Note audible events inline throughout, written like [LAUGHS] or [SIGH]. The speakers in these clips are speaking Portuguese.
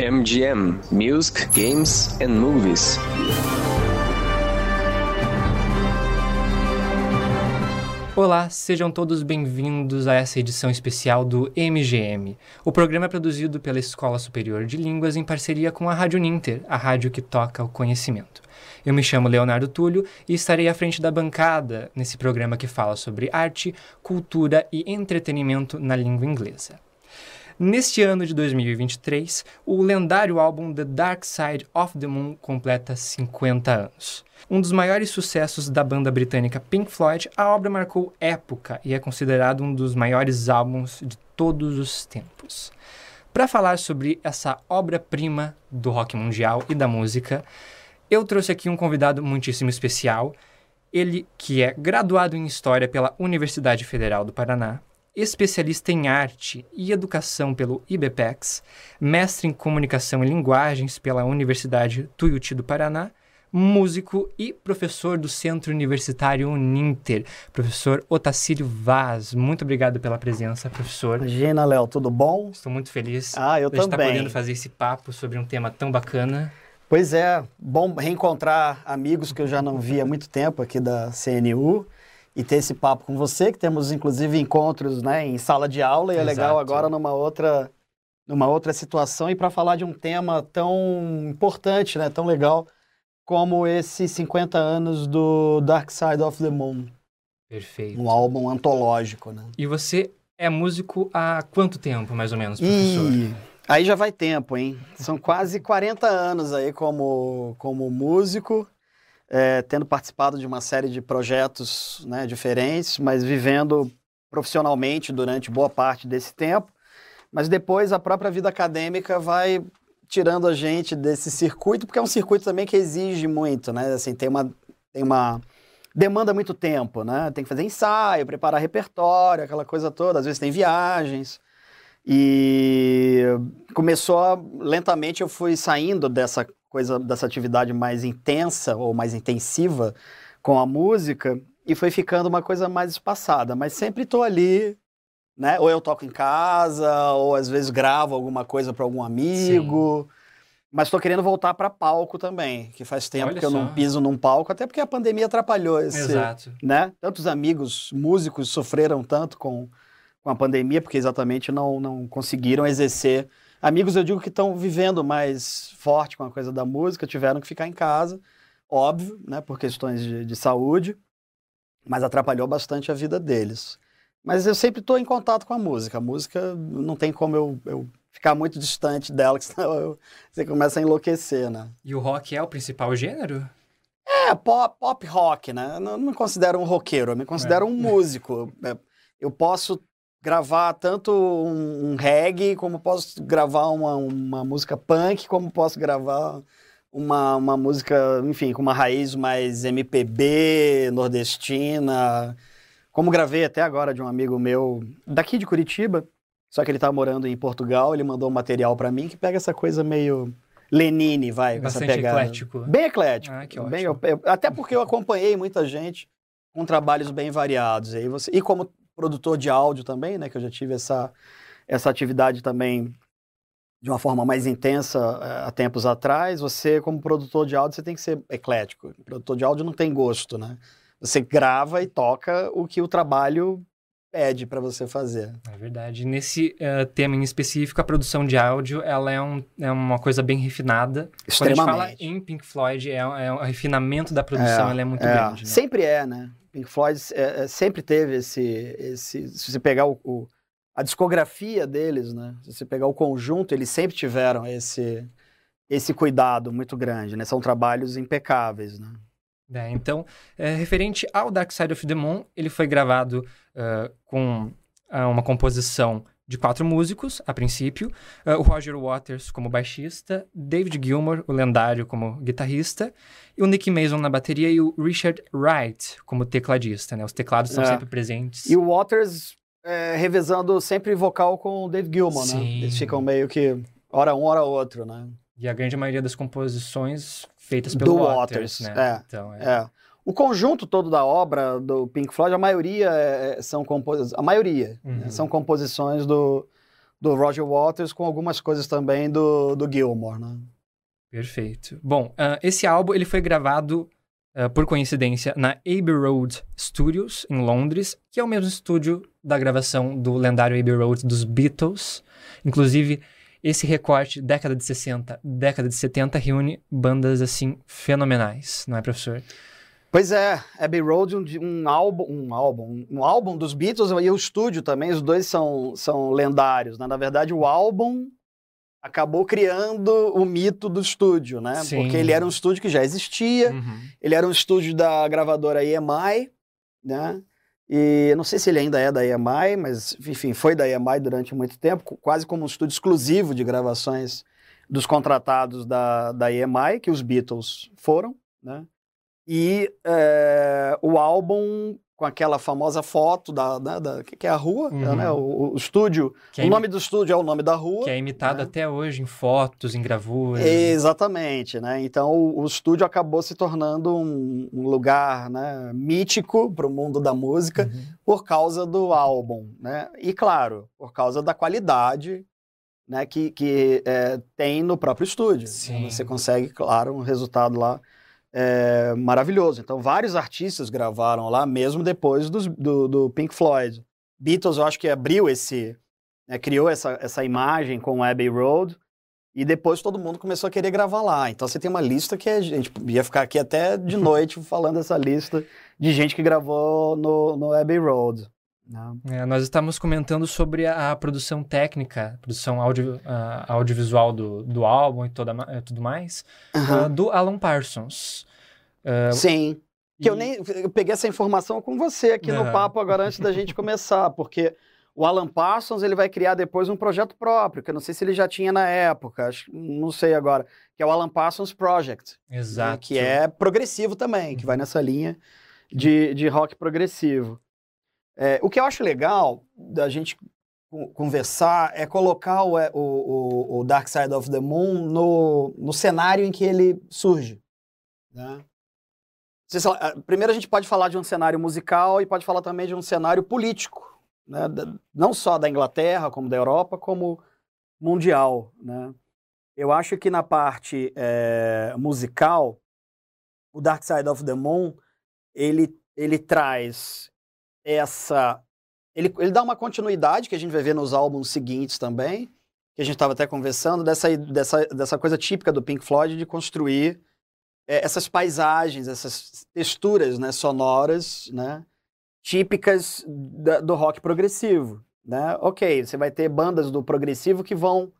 MGM Music, Games and Movies. Olá, sejam todos bem-vindos a essa edição especial do MGM. O programa é produzido pela Escola Superior de Línguas em parceria com a Rádio Ninter, a rádio que toca o conhecimento. Eu me chamo Leonardo Túlio e estarei à frente da bancada nesse programa que fala sobre arte, cultura e entretenimento na língua inglesa. Neste ano de 2023, o lendário álbum The Dark Side of the Moon completa 50 anos. Um dos maiores sucessos da banda britânica Pink Floyd, a obra marcou época e é considerado um dos maiores álbuns de todos os tempos. Para falar sobre essa obra-prima do rock mundial e da música, eu trouxe aqui um convidado muitíssimo especial. Ele que é graduado em História pela Universidade Federal do Paraná, especialista em arte e educação pelo IBPEX, mestre em comunicação e linguagens pela Universidade Tuiuti do Paraná, músico e professor do Centro Universitário Uninter, professor Otacílio Vaz. Muito obrigado pela presença, professor. Imagina, Léo, tudo bom? Estou muito feliz ah, eu de estar também. podendo fazer esse papo sobre um tema tão bacana. Pois é, bom reencontrar amigos que eu já não vi há muito tempo aqui da CNU e ter esse papo com você, que temos inclusive encontros né, em sala de aula, e é legal Exato. agora numa outra, numa outra situação e para falar de um tema tão importante, né, tão legal, como esses 50 anos do Dark Side of the Moon, Perfeito. um álbum antológico. Né? E você é músico há quanto tempo, mais ou menos, professor? E aí já vai tempo, hein? São quase 40 anos aí como, como músico, é, tendo participado de uma série de projetos né, diferentes, mas vivendo profissionalmente durante boa parte desse tempo. Mas depois a própria vida acadêmica vai tirando a gente desse circuito, porque é um circuito também que exige muito, né? Assim, tem uma, tem uma demanda muito tempo, né? Tem que fazer ensaio, preparar repertório, aquela coisa toda. Às vezes tem viagens. E começou a, lentamente eu fui saindo dessa coisa, dessa atividade mais intensa ou mais intensiva com a música e foi ficando uma coisa mais espaçada, mas sempre estou ali, né? Ou eu toco em casa, ou às vezes gravo alguma coisa para algum amigo. Sim. Mas estou querendo voltar para palco também, que faz tempo Olha que eu só. não piso num palco, até porque a pandemia atrapalhou esse, Exato. né? Tantos amigos músicos sofreram tanto com com a pandemia, porque exatamente não, não conseguiram exercer. Amigos, eu digo que estão vivendo mais forte com a coisa da música, tiveram que ficar em casa, óbvio, né, por questões de, de saúde, mas atrapalhou bastante a vida deles. Mas eu sempre estou em contato com a música. A música não tem como eu, eu ficar muito distante dela, que [LAUGHS] senão eu, você começa a enlouquecer, né? E o rock é o principal gênero? É, pop, pop rock, né? Eu não me considero um roqueiro, eu me considero é. um músico. Eu posso gravar tanto um, um, reggae, como posso gravar uma, uma música punk, como posso gravar uma, uma música, enfim, com uma raiz mais MPB, nordestina. Como gravei até agora de um amigo meu daqui de Curitiba, só que ele tá morando em Portugal, ele mandou um material para mim que pega essa coisa meio Lenine, vai, Bastante essa pegada. eclético. Bem eclético. Ah, que bem, ótimo. eu, até porque eu acompanhei muita gente com trabalhos bem variados. E, aí você, e como produtor de áudio também, né? Que eu já tive essa, essa atividade também de uma forma mais intensa uh, há tempos atrás. Você, como produtor de áudio, você tem que ser eclético. O produtor de áudio não tem gosto, né? Você grava e toca o que o trabalho pede para você fazer. É verdade. Nesse uh, tema em específico, a produção de áudio, ela é, um, é uma coisa bem refinada. Quando a gente fala em Pink Floyd, é, é o refinamento da produção, é, ela é muito é. grande. Né? Sempre é, né? Pink Floyd é, sempre teve esse, esse. Se você pegar o, o, a discografia deles, né? Se você pegar o conjunto, eles sempre tiveram esse, esse cuidado muito grande, né? São trabalhos impecáveis, né? É, então, é, referente ao Dark Side of the Moon, ele foi gravado uh, com uh, uma composição de quatro músicos, a princípio. Uh, o Roger Waters como baixista, David Gilmour, o lendário, como guitarrista, e o Nick Mason na bateria e o Richard Wright como tecladista, né? Os teclados são É. sempre presentes. E o Waters é, revezando sempre vocal com o Dave Gilmour, né? Sim. Eles ficam meio que hora um, hora outro, né? E a grande maioria das composições feitas Do pelo Waters, né? é. Então, é. É. O conjunto todo da obra do Pink Floyd, a maioria é- são composições. A maioria né, Uhum. são composições do, do Roger Waters, com algumas coisas também do, do Gilmore, né? Perfeito. Bom, uh, esse álbum ele foi gravado, uh, por coincidência, na Abbey Road Studios, em Londres, que é o mesmo estúdio da gravação do lendário Abbey Road dos Beatles. Inclusive, esse recorte, década de 60, década de 70, reúne bandas assim fenomenais, não é, professor? Pois é, Abbey Road, um, um, álbum, um álbum, um álbum dos Beatles e o estúdio também, os dois são, são lendários. Né? Na verdade, o álbum acabou criando o mito do estúdio, né? Sim. Porque ele era um estúdio que já existia, uhum. ele era um estúdio da gravadora EMI, né? E não sei se ele ainda é da EMI, mas enfim, foi da EMI durante muito tempo, quase como um estúdio exclusivo de gravações dos contratados da, da EMI, que os Beatles foram, né? E é, o álbum com aquela famosa foto da, né, da, da que é a rua, uhum. né, o, o estúdio. É o nome do estúdio é o nome da rua. Que é imitado né? até hoje em fotos, em gravuras. Exatamente, né? Então o, o estúdio acabou se tornando um, um lugar né, mítico para o mundo da música uhum. por causa do álbum, né? E claro, por causa da qualidade né, que, que é, tem no próprio estúdio. Sim. Você consegue, claro, um resultado lá é, maravilhoso. Então, vários artistas gravaram lá, mesmo depois do, do, do Pink Floyd. Beatles, eu acho que abriu esse, né, criou essa, essa imagem com o Abbey Road, e depois todo mundo começou a querer gravar lá. Então, você tem uma lista que a gente ia ficar aqui até de [LAUGHS] noite falando essa lista de gente que gravou no, no Abbey Road. É, nós estamos comentando sobre a, a produção técnica, produção audio, uh, audiovisual do, do álbum e toda, uh, tudo mais, uh, do Alan Parsons. Sim. Que e... eu nem eu peguei essa informação com você aqui no papo agora antes da gente começar, [LAUGHS] porque o Alan Parsons ele vai criar depois um projeto próprio, que eu não sei se ele já tinha na época, acho, não sei agora, que é o Alan Parsons Project. Né, Exato. Né, que é progressivo também, que vai nessa linha de, de rock progressivo. É, o que eu acho legal da gente conversar é colocar o, o, o, Dark Side of the Moon no, no cenário em que ele surge. Né? Primeiro a gente pode falar de um cenário musical e pode falar também de um cenário político, né? não só da Inglaterra, como da Europa, como mundial. Né? Eu acho que na parte é, musical, o Dark Side of the Moon ele, ele traz essa. Ele, ele dá uma continuidade que a gente vai ver nos álbuns seguintes também, que a gente estava até conversando, dessa, dessa, dessa coisa típica do Pink Floyd de construir é, essas paisagens, essas texturas né, sonoras, né, típicas da, do rock progressivo. Né? Ok, você vai ter bandas do progressivo que vão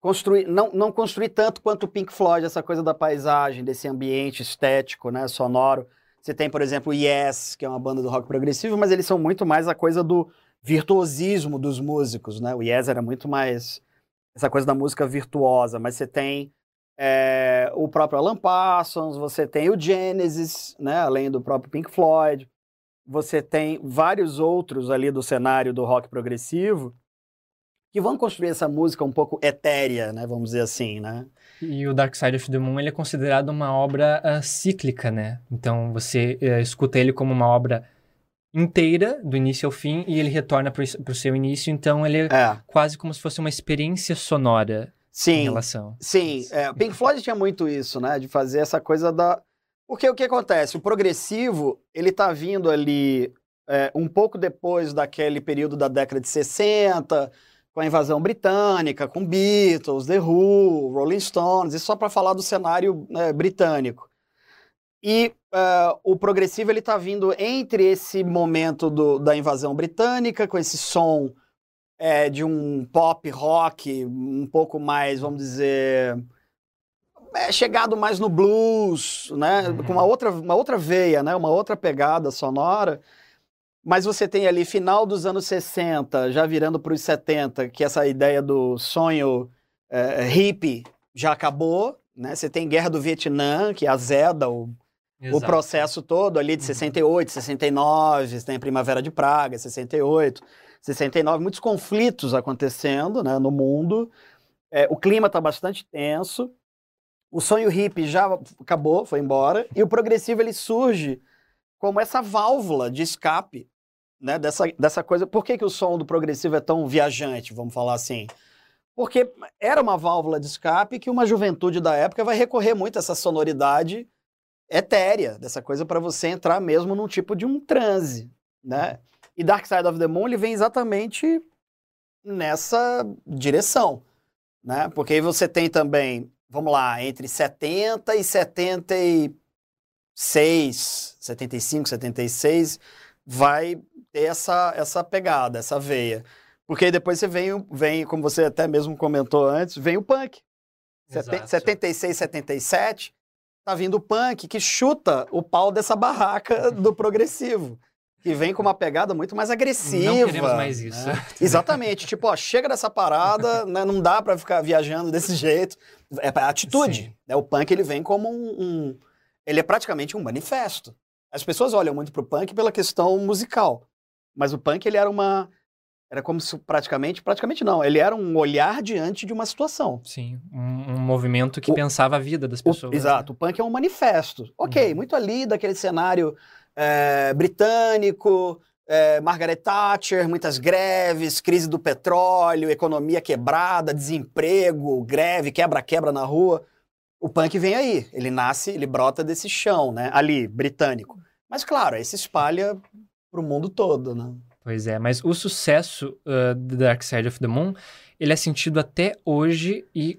construir, não, não construir tanto quanto o Pink Floyd, essa coisa da paisagem, desse ambiente estético, né, sonoro, você tem, por exemplo, Yes, que é uma banda do rock progressivo, mas eles são muito mais a coisa do virtuosismo dos músicos, né? O Yes era muito mais essa coisa da música virtuosa, mas você tem é, o próprio Alan Parsons, você tem o Genesis, né? Além do próprio Pink Floyd, você tem vários outros ali do cenário do rock progressivo que vão construir essa música um pouco etérea, né? Vamos dizer assim, né? E o Dark Side of the Moon ele é considerado uma obra uh, cíclica, né? Então você uh, escuta ele como uma obra inteira, do início ao fim, e ele retorna para o seu início, então ele é, é, quase como se fosse uma experiência sonora sim, em relação. Sim, é, Pink Floyd tinha muito isso, né? De fazer essa coisa da... Porque o que acontece? O progressivo, ele tá vindo ali é, um pouco depois daquele período da década de 60 com a invasão britânica, com Beatles, The Who, Rolling Stones, isso só para falar do cenário né, britânico. E uh, o progressivo ele está vindo entre esse momento do, da invasão britânica, com esse som é, de um pop rock um pouco mais, vamos dizer, é, chegado mais no blues, né, com uma outra, uma outra veia, né, uma outra pegada sonora. Mas você tem ali final dos anos 60, já virando para os 70, que essa ideia do sonho é, hippie já acabou, né? Você tem Guerra do Vietnã, que azeda o, o processo todo ali de 68, uhum. 69, você tem a Primavera de Praga, 68, 69, muitos conflitos acontecendo né, no mundo. É, o clima está bastante tenso. O sonho hippie já acabou, foi embora. E o progressivo ele surge como essa válvula de escape né, dessa, dessa coisa. Por que, que o som do progressivo é tão viajante, vamos falar assim? Porque era uma válvula de escape que uma juventude da época vai recorrer muito a essa sonoridade etérea, dessa coisa para você entrar mesmo num tipo de um transe, né? E Dark Side of the Moon ele vem exatamente nessa direção, né? Porque aí você tem também, vamos lá, entre 70 e 76, 75, 76, vai ter essa, essa pegada, essa veia. Porque aí depois você vem, vem, como você até mesmo comentou antes, vem o punk. Exato. 76, 77, tá vindo o punk que chuta o pau dessa barraca do progressivo. Que vem com uma pegada muito mais agressiva. Não queremos mais isso. né? [LAUGHS] Exatamente. tipo, ó, chega dessa parada, né, não dá pra ficar viajando desse jeito. É atitude. Né? O punk ele vem como um, um- Ele é praticamente um manifesto. As pessoas olham muito pro punk pela questão musical. Mas o punk ele era uma. Era como se praticamente. Praticamente não. Ele era um olhar diante de uma situação. Sim, um, um movimento que O- pensava a vida das O- pessoas. né? exato, o punk é um manifesto. Ok, Uhum. muito ali daquele cenário é, britânico, é, Margaret Thatcher, muitas greves, crise do petróleo, economia quebrada, desemprego, greve, quebra-quebra na rua. O punk vem aí, ele nasce, ele brota desse chão, né? Ali, britânico. Mas claro, aí se espalha pro mundo todo, né? Pois é, mas o sucesso uh, do Dark Side of the Moon, ele é sentido até hoje e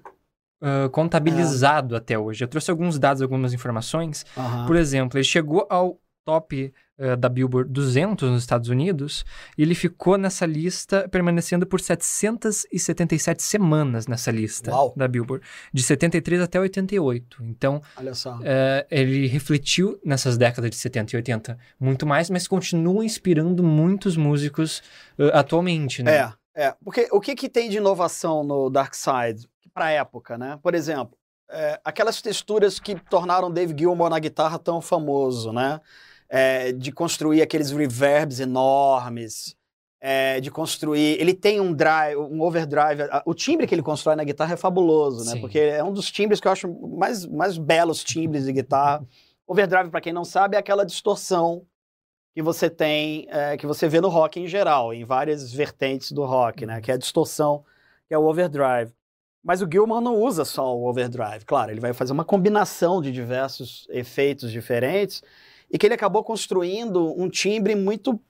uh, contabilizado até hoje. Eu trouxe alguns dados, algumas informações. Por exemplo, ele chegou ao top uh, da Billboard 200 nos Estados Unidos e ele ficou nessa lista, permanecendo por 777 semanas nessa lista Uau. da Billboard, de 73 até 88. Então, é, ele refletiu nessas décadas de 70 e 80 muito mais, mas continua inspirando muitos músicos uh, atualmente, né? É, é. Porque o que, que tem de inovação no Dark Side para a época, né? Por exemplo, é, aquelas texturas que tornaram Dave Gilmour na guitarra tão famoso, né? É, de construir aqueles reverbs enormes, é, de construir. Ele tem um drive, um overdrive. O timbre que ele constrói na guitarra é fabuloso, né? Sim. Porque é um dos timbres que eu acho mais, mais belos timbres de guitarra. [LAUGHS] Overdrive, para quem não sabe, é aquela distorção que você tem, é, que você vê no rock em geral, em várias vertentes do rock, né? Que é a distorção, que é o overdrive. Mas o Gilmour não usa só o overdrive, claro, ele vai fazer uma combinação de diversos efeitos diferentes e que ele acabou construindo um timbre muito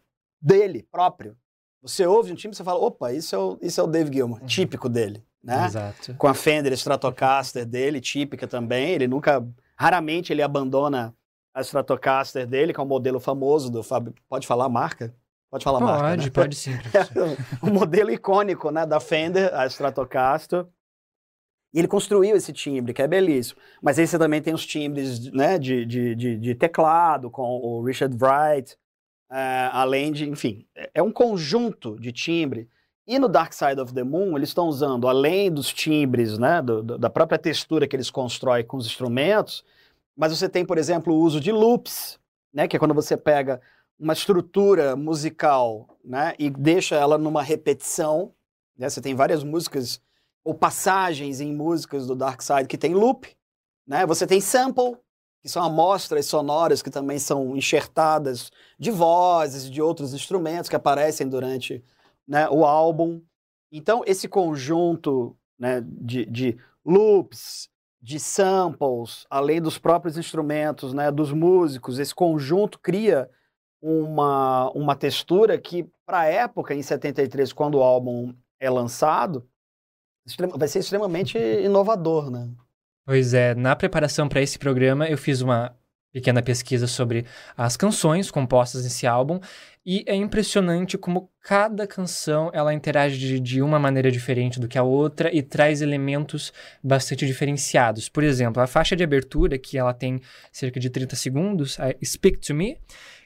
dele, próprio. Você ouve um timbre e você fala, opa, isso é o, isso é o Dave Gilmour, Uhum. típico dele, né? Exato. com a Fender Stratocaster dele, típica também. Ele nunca, raramente ele abandona a Stratocaster dele, que é um modelo famoso do Fábio. Pode falar a marca? Pode falar a marca, Pode, né? pode sim. professor. o [LAUGHS] modelo icônico, né, da Fender, a Stratocaster. E ele construiu esse timbre, que é belíssimo. Mas aí você também tem os timbres né, de, de, de, de teclado, com o Richard Wright, eh, além de, enfim, é- é um conjunto de timbre. E no Dark Side of the Moon, eles estão usando, além dos timbres, né, do- do- da própria textura que eles constroem com os instrumentos, mas você tem, por exemplo, o uso de loops, né, que é quando você pega uma estrutura musical né, e deixa ela numa repetição. Né, você tem várias músicas ou passagens em músicas do Dark Side que tem loop. Né? Você tem sample, que são amostras sonoras que também são enxertadas de vozes, de outros instrumentos que aparecem durante né, o álbum. Então, esse conjunto né, de, de loops, de samples, além dos próprios instrumentos, né, dos músicos, esse conjunto cria uma, uma textura que, para a época, em 73, quando o álbum é lançado, vai ser extremamente inovador, né? Pois é, na preparação para esse programa, eu fiz uma pequena pesquisa sobre as canções compostas nesse álbum e é impressionante como cada canção ela interage de, de uma maneira diferente do que a outra e traz elementos bastante diferenciados. Por exemplo, a faixa de abertura, que ela tem cerca de 30 segundos, a Speak to Me,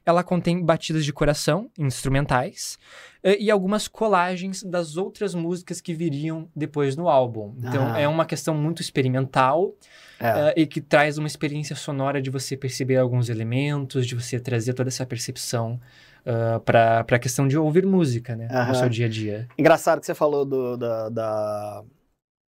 ela contém batidas de coração instrumentais eh, e algumas colagens das outras músicas que viriam depois no álbum. Então Ah. é uma questão muito experimental É. eh, e que traz uma experiência sonora de você perceber alguns elementos, de você trazer toda essa percepção para a questão de ouvir música, né? Aham. No seu dia a dia. Engraçado que você falou do, da, da,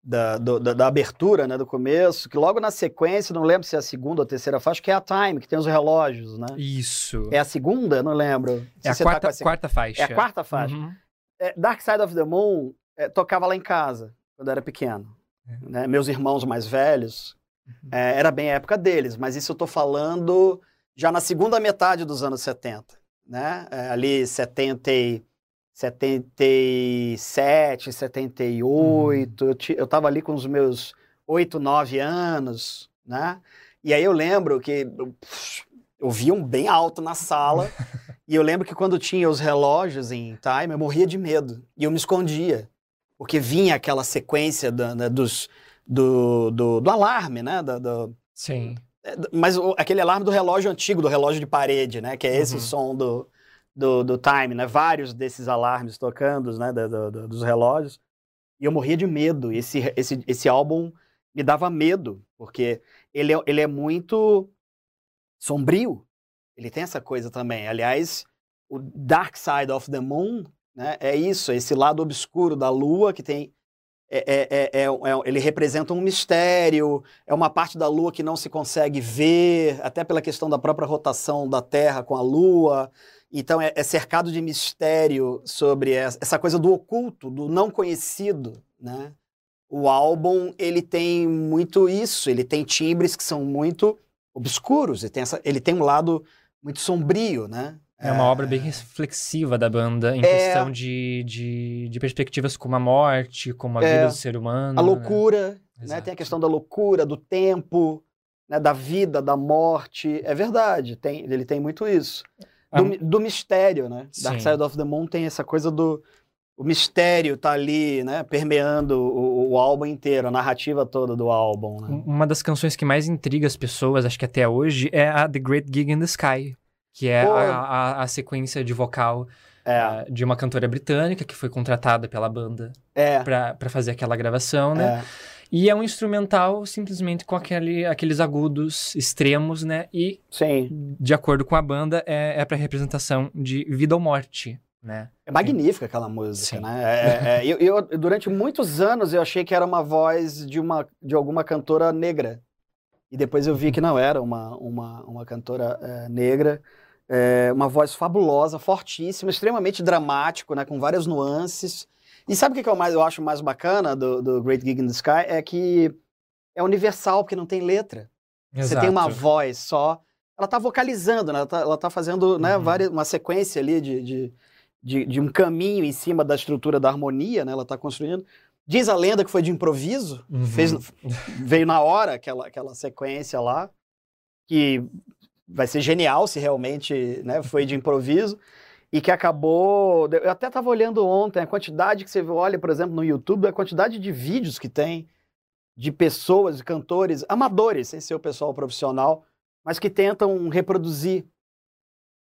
da, do- da, da abertura, né, do começo, que logo na sequência, não lembro se é a segunda ou a terceira faixa, que é a Time, que tem os relógios, né? Isso. É a segunda? Não lembro. É a tá quarta, com seg- quarta faixa. É a quarta faixa. Uhum. É, Dark Side of the Moon é, tocava lá em casa, quando eu era pequeno. É. né? Meus irmãos mais velhos, Uhum. é, era bem a época deles, mas isso eu tô falando já na segunda metade dos anos 70, né? É, ali 70 e- 77, 78, eu, ti- eu tava ali com os meus 8, 9 anos, né? E aí eu lembro que eu, eu via um bem alto na sala, [LAUGHS] e eu lembro que quando tinha os relógios em time, eu morria de medo, e eu me escondia, porque vinha aquela sequência da- da- dos, do, do, do alarme, né? Da- do- Sim. é, mas o- aquele alarme do relógio antigo, do relógio de parede, né? Que é esse Uhum. som do, do, do time, né? Vários desses alarmes tocando, né? do- do- dos relógios. E eu morria de medo. Esse, esse, esse álbum me dava medo, porque ele é, ele é muito sombrio. Ele tem essa coisa também. Aliás, o Dark Side of the Moon, né? É isso, esse lado obscuro da lua que tem... é- é- é- é- é- ele representa um mistério, é uma parte da Lua que não se consegue ver, até pela questão da própria rotação da Terra com a Lua. Então é, é cercado de mistério sobre essa, essa coisa do oculto, do não conhecido, né? O álbum ele tem muito isso, ele tem timbres que são muito obscuros, ele tem, essa, ele tem um lado muito sombrio, né? É uma obra bem reflexiva da banda em É. questão de, de, de perspectivas como a morte, como a É. vida do ser humano. A né? loucura, né? Exato. Tem a questão da loucura, do tempo, né? da vida, da morte. É verdade, tem, ele tem muito isso. Ah, Do, do mistério, né? Dark Sim. Side of the Moon tem essa coisa do... O mistério tá ali, né? Permeando o, o álbum inteiro, a narrativa toda do álbum, né? Uma das canções que mais intriga as pessoas, acho que até hoje, é a The Great Gig in the Sky, que é a, a, a sequência de vocal É, ah, de uma cantora britânica que foi contratada pela banda é, pra fazer aquela gravação, né? é. E é um instrumental simplesmente com aquele, aqueles agudos extremos, né? E, Sim. de acordo com a banda, é, é para representação de vida ou morte, né? É magnífica aquela música, Sim. né? É, é, eu, eu- durante muitos anos eu achei que era uma voz de, uma, de alguma cantora negra. E depois eu vi que não era uma, uma, uma cantora é, negra. É, uma voz fabulosa, fortíssima, extremamente dramático, né? Com várias nuances. E sabe o que, eu, mais, eu acho mais bacana do, do Great Gig in the Sky? É que é universal, porque não tem letra. Você tem uma Exato. voz só. Ela tá vocalizando, né? Ela tá, ela tá fazendo né, Uhum. várias, uma sequência ali de, de, de, de um caminho em cima da estrutura da harmonia, né? Ela tá construindo. Diz a lenda que foi de improviso, Uhum. fez, veio na hora aquela, aquela sequência lá, que vai ser genial se realmente né, foi de improviso, e que acabou. Eu até estava olhando ontem a quantidade que você olha, por exemplo, no YouTube, a quantidade de vídeos que tem de pessoas, de cantores, amadores, sem ser o pessoal profissional, mas que tentam reproduzir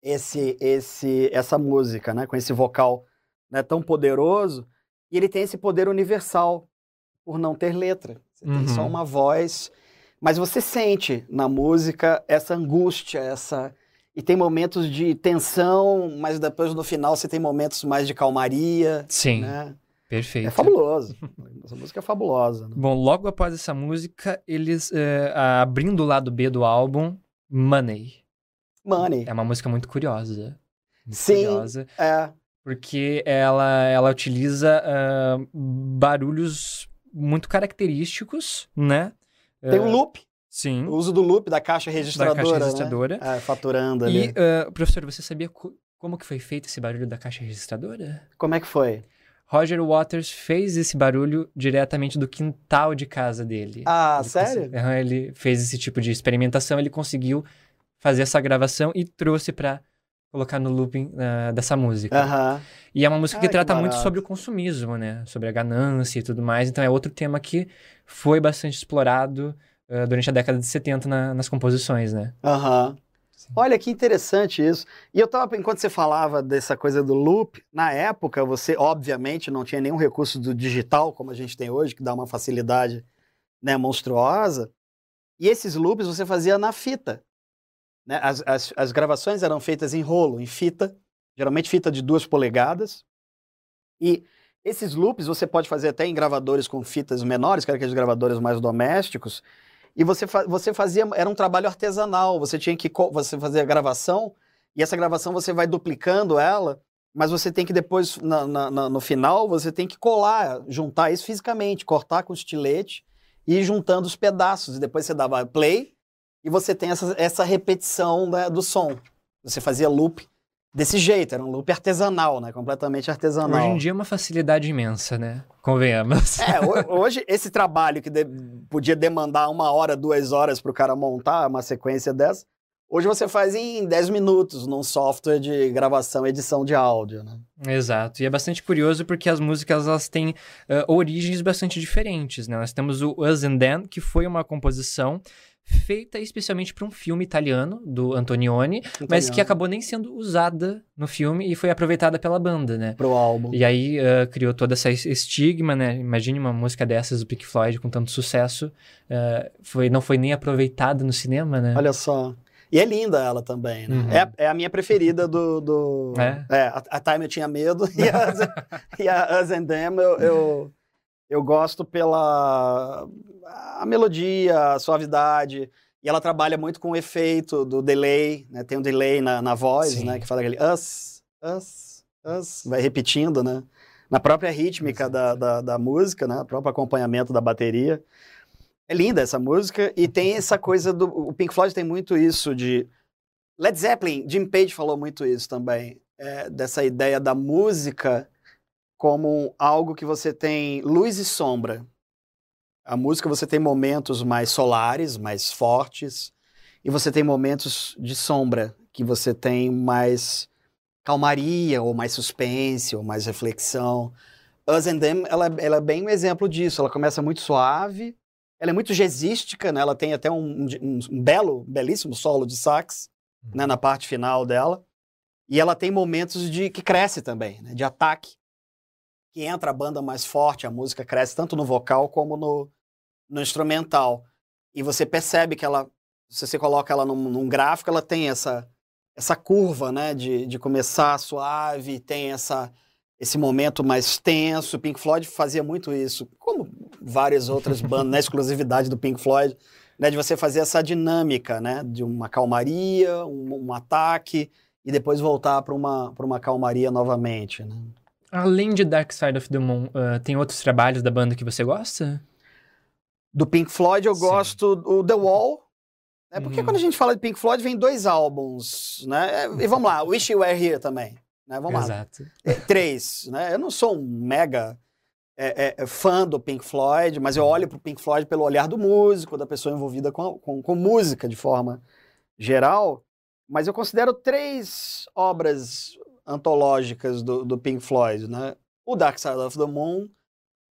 esse, esse, essa música, né, com esse vocal né, tão poderoso. E ele tem esse poder universal por não ter letra. Você tem só Uhum. uma voz, mas você sente na música essa angústia, essa e tem momentos de tensão, mas depois no final você tem momentos mais de calmaria, Sim, né? perfeito. É fabuloso. Essa música é fabulosa. Né? Bom, logo após essa música, eles eh, abrindo o lado B do álbum, Money. Money. É uma música muito curiosa. Muito Sim. curiosa, É, porque ela, ela utiliza ah, barulhos muito característicos, né? Tem um Ah, loop, Sim, o uso do loop da caixa registradora, da caixa né? registradora. É, faturando E, ali. ah, professor, você sabia co- como que foi feito esse barulho da caixa registradora? Como é que foi? Roger Waters fez esse barulho diretamente do quintal de casa dele. Ah, Ele sério? consegui- ele fez esse tipo de experimentação, ele conseguiu fazer essa gravação e trouxe pra colocar no looping ah, dessa música. E é uma música que Ai, que trata muito sobre o consumismo, né? Sobre a ganância e tudo mais. Então é outro tema que foi bastante explorado ah, durante a década de 70 na- nas composições, né? Aham. Olha que interessante isso. E eu tava, enquanto você falava dessa coisa do loop, na época você, obviamente, não tinha nenhum recurso do digital como a gente tem hoje, que dá uma facilidade né, monstruosa. E esses loops você fazia na fita. Né? As, as, as gravações eram feitas em rolo, em fita, geralmente fita de duas polegadas. E Esses loops você pode fazer até em gravadores com fitas menores, que eram aqueles gravadores mais domésticos, e você, fa você fazia, era um trabalho artesanal, você tinha que, você fazia a gravação, e essa gravação você vai duplicando ela, mas você tem que depois, na, na, no final, você tem que colar, juntar isso fisicamente, cortar com estilete e ir juntando os pedaços. E depois você dava play e você tem essa, essa repetição né, do som. Você fazia loop desse jeito, era um loop artesanal, né? Completamente artesanal. Hoje em dia é uma facilidade imensa, né? Convenhamos. É, hoje esse trabalho que de, podia demandar uma hora, duas horas para o cara montar uma sequência dessa, Hoje você faz em 10 minutos num software de gravação edição de áudio, né? Exato. E é bastante curioso porque as músicas elas têm uh, origens bastante diferentes, né? Nós temos o Us and Then, que foi uma composição feita especialmente para um filme italiano do Antonioni, Antonioni, mas que acabou nem sendo usada no filme e foi aproveitada pela banda, né? Pro álbum. E aí uh, criou toda essa estigma, né? Imagine uma música dessas do Pink Floyd com tanto sucesso, uh, foi não foi nem aproveitada no cinema, né? Olha só. E é linda ela também, né? Uhum. É, é, a minha preferida do... do... É? é a, a, Time eu tinha medo [LAUGHS] e a, e a Us and Them eu, eu, eu gosto pela a melodia, a suavidade. E ela trabalha muito com o efeito do delay, né? Tem um delay na, na voz, Sim. né? Que fala aquele us, us, us, vai repetindo, né? Na própria rítmica da, da, da música, né? O próprio acompanhamento da bateria. É linda essa música e tem essa coisa do. O Pink Floyd tem muito isso de. Led Zeppelin, Jim Page falou muito isso também, é, dessa ideia da música como algo que você tem luz e sombra. A música você tem momentos mais solares, mais fortes, e você tem momentos de sombra, que você tem mais calmaria, ou mais suspense, ou mais reflexão. Us and Them, ela, ela é bem um exemplo disso. Ela começa muito suave, ela é muito jazzística, né? Ela tem até um, um, um belo, belíssimo solo de sax, uhum. né? Na parte final dela. E ela tem momentos de que cresce também, né? De ataque. Que entra a banda mais forte, a música cresce tanto no vocal como no, no instrumental. E você percebe que ela, se você coloca ela num, num gráfico, ela tem essa, essa curva, né? De, de começar suave, tem essa esse momento mais tenso. Pink Floyd fazia muito isso, como várias outras bandas, na [LAUGHS] exclusividade do Pink Floyd, né, de você fazer essa dinâmica, né, de uma calmaria, um, um ataque e depois voltar para uma, uma calmaria novamente. Né? Além de Dark Side of the Moon, uh, tem outros trabalhos da banda que você gosta? Do Pink Floyd eu Sim. gosto do The Wall. Né, porque uhum. quando a gente fala de Pink Floyd, vem dois álbuns, né? E vamos lá, Wish You Were Here também. Né? Vamos Exato. lá. É, três, né? Eu não sou um mega é, é, fã do Pink Floyd, mas eu olho para o Pink Floyd pelo olhar do músico, da pessoa envolvida com, com, com, música de forma geral. Mas eu considero três obras antológicas do, do Pink Floyd, né? O Dark Side of the Moon,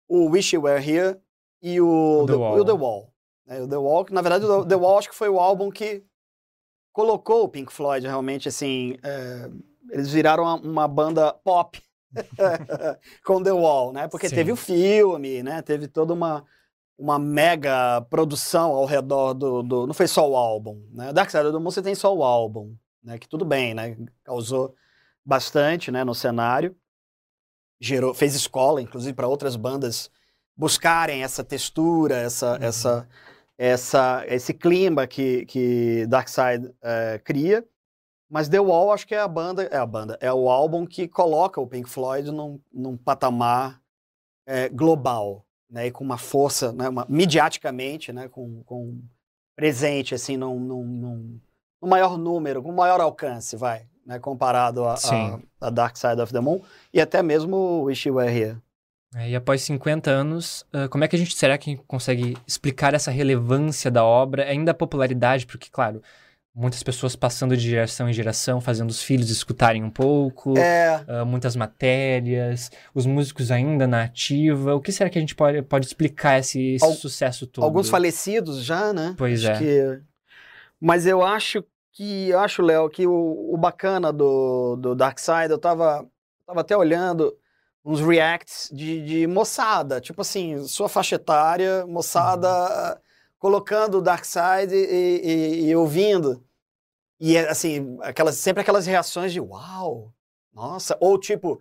o Wish You Were Here e o The, the Wall. O The Wall. É, o The Wall, que, na verdade, o The Wall acho que foi o álbum que colocou o Pink Floyd realmente assim é, eles viraram uma, uma banda pop [LAUGHS] [LAUGHS] com The Wall, né? Porque Sim. teve o filme, né? Teve toda uma, uma mega produção ao redor do, do, Não foi só o álbum, né? Dark Side of the Moon você tem só o álbum, né? Que tudo bem, né? Causou bastante, né? No cenário. Gerou, fez escola, inclusive, para outras bandas buscarem essa textura, essa, uhum. essa, essa, esse clima que, que Dark Side é, cria. Mas The Wall acho que é a banda, é a banda, é o álbum que coloca o Pink Floyd num, num patamar é, global, né? E com uma força, né? Uma, mediaticamente, né? Com, com presente, assim, num, num, num, num maior número, com maior alcance, vai, né? Comparado a, a, a, Dark Side of the Moon e até mesmo Wish You Were Here. É, e após 50 anos, uh, como é que a gente será que consegue explicar essa relevância da obra, ainda a popularidade, porque, claro, muitas pessoas passando de geração em geração, fazendo os filhos escutarem um pouco, é. uh, muitas matérias, os músicos ainda na ativa. O que será que a gente pode, pode explicar esse, esse Al sucesso todo? Alguns falecidos já, né? Pois acho é. Que... Mas eu acho que, eu acho, Léo, que o, o, bacana do, do Dark Side, eu tava, tava até olhando uns reacts de, de moçada, tipo assim, sua faixa etária, moçada... Uhum colocando o Dark Side e, e, e ouvindo. E assim, aquelas, sempre aquelas reações de uau, nossa, ou tipo,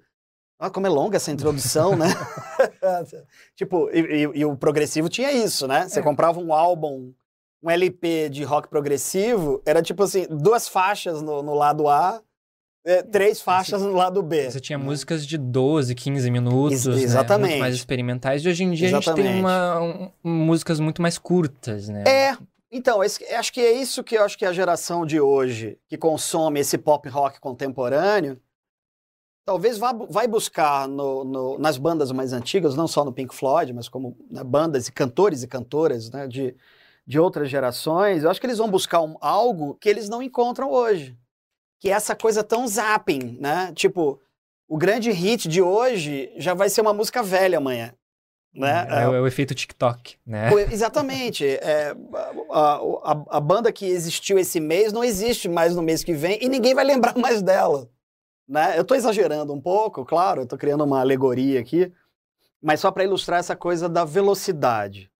Ah, como é longa essa introdução, né? [LAUGHS] [LAUGHS] tipo, e, e- e o progressivo tinha isso, né? Você É. comprava um álbum, um LP de rock progressivo, era tipo assim, duas faixas no, no lado A, é, três faixas no lado B. Você tinha né? músicas de 12, 15 minutos, Ex- né? exatamente. Muito mais experimentais. E hoje em dia a gente tem Exatamente. uma, um- músicas muito mais curtas, né? É, então, esse- acho que é isso que eu acho que a geração de hoje, que consome esse pop rock contemporâneo, talvez vá, vai buscar no- no- nas bandas mais antigas, não só no Pink Floyd, mas como né, bandas e cantores e cantoras né, de, de outras gerações, eu acho que eles vão buscar um- algo que eles não encontram hoje, que é essa coisa tão zapping, né? Tipo, o grande hit de hoje já vai ser uma música velha amanhã. Né? É, o- é o efeito TikTok, né? Exatamente. [LAUGHS] É, a, a- a banda que existiu esse mês não existe mais no mês que vem e ninguém vai lembrar [LAUGHS] mais dela. Né? Eu estou exagerando um pouco, claro, eu estou criando uma alegoria aqui, mas só para ilustrar essa coisa da velocidade.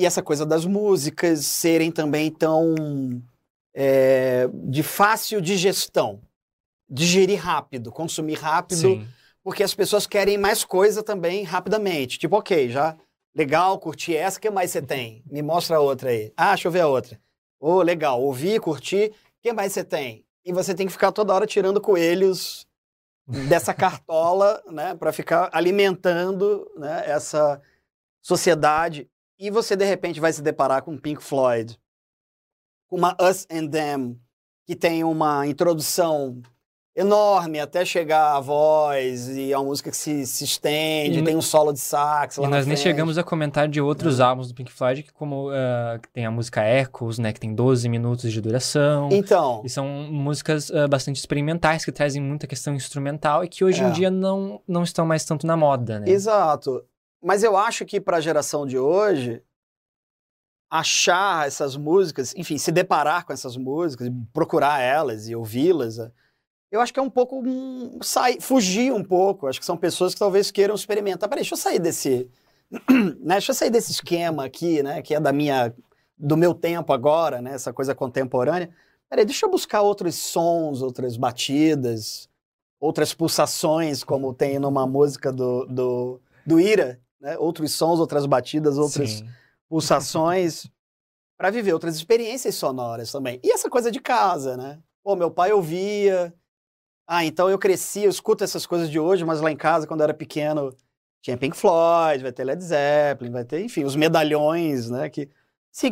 E essa coisa das músicas serem também tão é, de fácil digestão. Digerir rápido, consumir rápido Sim. porque as pessoas querem mais coisa também rapidamente. Tipo, ok, já legal, curti essa, o que mais você tem? [LAUGHS] Me mostra a outra aí. Ah, deixa eu ver a outra. Ô, legal, ouvi, curti, o que mais você tem? E você tem que ficar toda hora tirando coelhos dessa [LAUGHS] cartola, né, para ficar alimentando, né, essa sociedade. E você de repente vai se deparar com Pink Floyd, com uma Us and Them, que tem uma introdução enorme até chegar a voz e a música que se, se estende, E tem um solo de sax lá E nós nem chegamos a comentar de outros álbuns do Pink Floyd, que como ah, que tem a música Echoes, né? Que tem 12 minutos de duração. Então, E são músicas ah, bastante experimentais, que trazem muita questão instrumental e que hoje É. em dia não, não estão mais tanto na moda, né? exato. Mas eu acho que para a geração de hoje, achar essas músicas, enfim, se deparar com essas músicas, procurar elas e ouvi-las, eh, eu acho que é um pouco um, sair, fugir um pouco. Acho que são pessoas que talvez queiram experimentar. Peraí, deixa eu sair desse, [CLEARS THROAT] né? Deixa eu sair desse esquema aqui, né? Que é da minha, do meu tempo agora, né? Essa coisa contemporânea. Peraí, deixa eu buscar outros sons, outras batidas, outras pulsações, como tem numa música do, do, do Ira, né? Outros sons, outras batidas, outras Sim. pulsações [LAUGHS] para viver outras experiências sonoras também. E essa coisa de casa, né? Pô, meu pai ouvia. Ah, então eu cresci, eu escuto essas coisas de hoje, mas lá em casa, quando eu era pequeno, tinha Pink Floyd, vai ter Led Zeppelin, vai ter, enfim, os medalhões, né? Que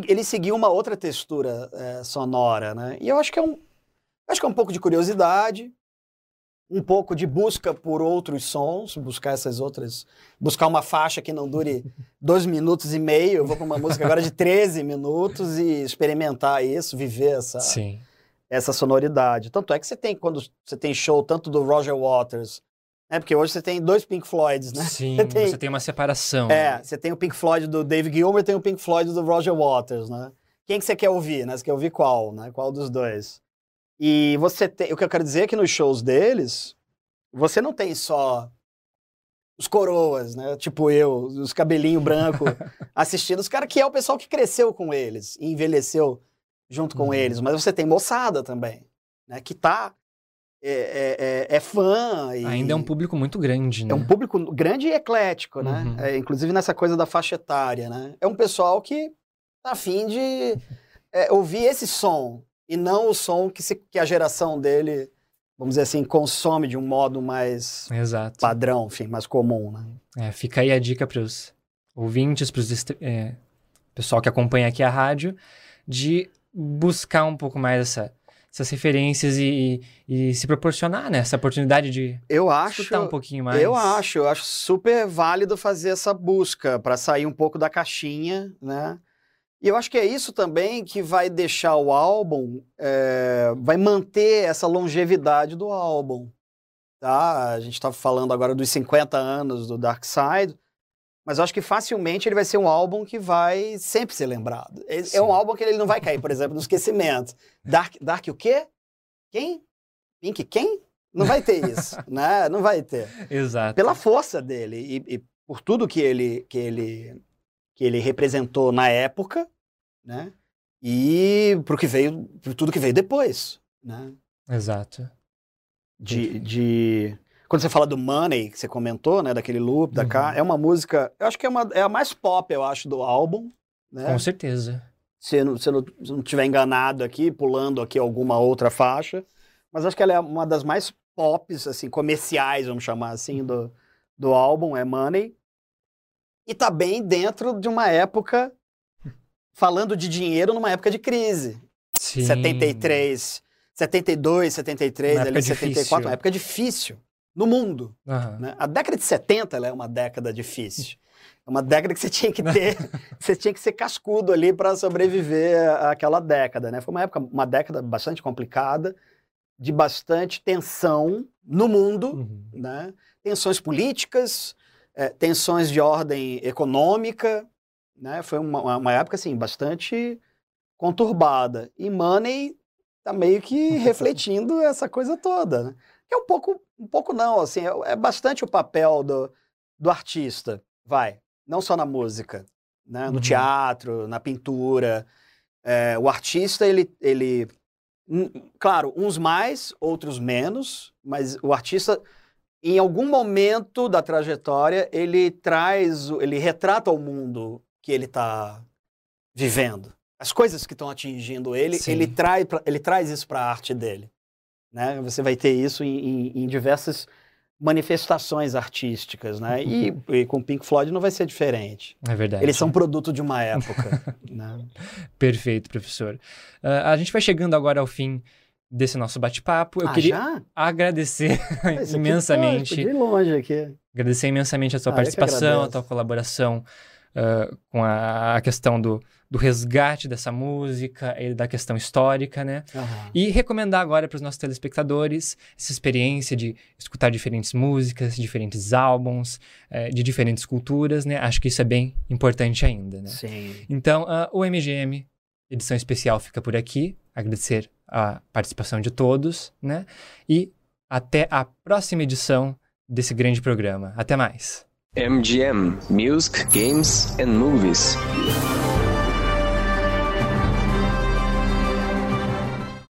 ele seguiu uma outra textura eh, sonora, né? E eu acho que é um, acho que é um pouco de curiosidade, um pouco de busca por outros sons, buscar essas outras, buscar uma faixa que não dure [LAUGHS] dois minutos e meio. Eu vou para uma música agora de 13 minutos e experimentar isso, viver essa, Sim. essa sonoridade. Tanto é que você tem, quando você tem show tanto do Roger Waters, né? Porque hoje você tem dois Pink Floyds, né? Sim, [LAUGHS] Você tem- você tem uma separação. É, né? você tem o Pink Floyd do Dave Gilmour e tem o Pink Floyd do Roger Waters, né? Quem que você quer ouvir, né? Você quer ouvir qual, né? Qual dos dois? E você tem, o que eu quero dizer é que nos shows deles, você não tem só os coroas, né? Tipo eu, os cabelinho branco [LAUGHS] assistindo, os caras que é o pessoal que cresceu com eles e envelheceu junto com Uhum. eles, mas você tem moçada também, né? Que tá é, é, é- é fã e Ainda é um público muito grande, né? é um público grande e eclético, né? Uhum. É, inclusive nessa coisa da faixa etária, né? É um pessoal que tá afim de é, ouvir esse som e não o som que, se- que a geração dele, vamos dizer assim, consome de um modo mais Exato. padrão, enfim, mais comum, né? É, fica aí a dica para os ouvintes, para o pessoal que acompanha aqui a rádio, de buscar um pouco mais essa- essas referências e, e se proporcionar né, essa oportunidade de Eu acho, escutar um pouquinho mais. eu acho, eu acho super válido fazer essa busca para sair um pouco da caixinha, né? E eu acho que é isso também que vai deixar o álbum, é, vai manter essa longevidade do álbum, tá? A gente estava falando agora dos 50 anos do Dark Side, mas eu acho que facilmente ele vai ser um álbum que vai sempre ser lembrado. É, é um álbum que ele não vai cair, por exemplo, no esquecimento. Dark, Dark o quê? Quem? Pink quem? Não vai ter isso, [LAUGHS] né? Não vai ter Exato. pela força dele e, e por tudo que ele, que ele que ele representou na época, né? E por que veio, por tudo que veio depois, né? Exato. De, de Quando você fala do Money, que você comentou, né? Daquele loop, da cá, é uma música. Eu acho que é, uma, é a mais pop, eu acho, do álbum. Né? Com certeza. Se eu não, se não, se não tiver enganado aqui, pulando aqui alguma outra faixa. Mas acho que ela é uma das mais pops, assim, comerciais, vamos chamar assim, do, do álbum, é Money. E tá bem dentro de uma época, falando de dinheiro numa época de crise. Sim. 73, 72, 73, Uma ali época 74, difícil. uma época difícil no mundo. Aham. né? A década de 70 ela é uma década difícil. É uma década que você tinha que ter, [LAUGHS] você tinha que ser cascudo ali para sobreviver àquela década, né? Foi uma época, uma década bastante complicada, de bastante tensão no mundo, Uhum. né? Tensões políticas, eh, tensões de ordem econômica, né? Foi uma, uma- época assim bastante conturbada. E Money tá meio que [LAUGHS] refletindo essa coisa toda, né? É um pouco, um pouco não, assim, é, é bastante o papel do, do artista, vai, não só na música, né? No Uhum. teatro, na pintura. É, o artista, ele, ele, claro, uns mais, outros menos, mas o artista, em algum momento da trajetória, ele traz, ele retrata o mundo que ele está vivendo. As coisas que estão atingindo ele, Sim. ele traz, pra- ele traz isso para a arte dele. Né? Você vai ter isso em, em- em diversas manifestações artísticas, né? E, e com Pink Floyd não vai ser diferente. É verdade. Eles são produto de uma época, [LAUGHS] né? Perfeito, professor. Ah, a gente vai chegando agora ao fim desse nosso bate-papo. Eu ah, queria já? agradecer Isso aqui, [LAUGHS] imensamente. pô, podia ir longe aqui. Agradecer imensamente a sua Ah, participação, a tua colaboração ah, com a, a questão do, do resgate dessa música e da questão histórica, né? Aham. E recomendar agora para os nossos telespectadores essa experiência de escutar diferentes músicas, diferentes álbuns, eh, de diferentes culturas, né? Acho que isso é bem importante ainda, né? Sim. Então, ah, o MGM, edição especial, fica por aqui. Agradecer a participação de todos, né? E até a próxima edição desse grande programa. Até mais. MGM Music, Games and Movies.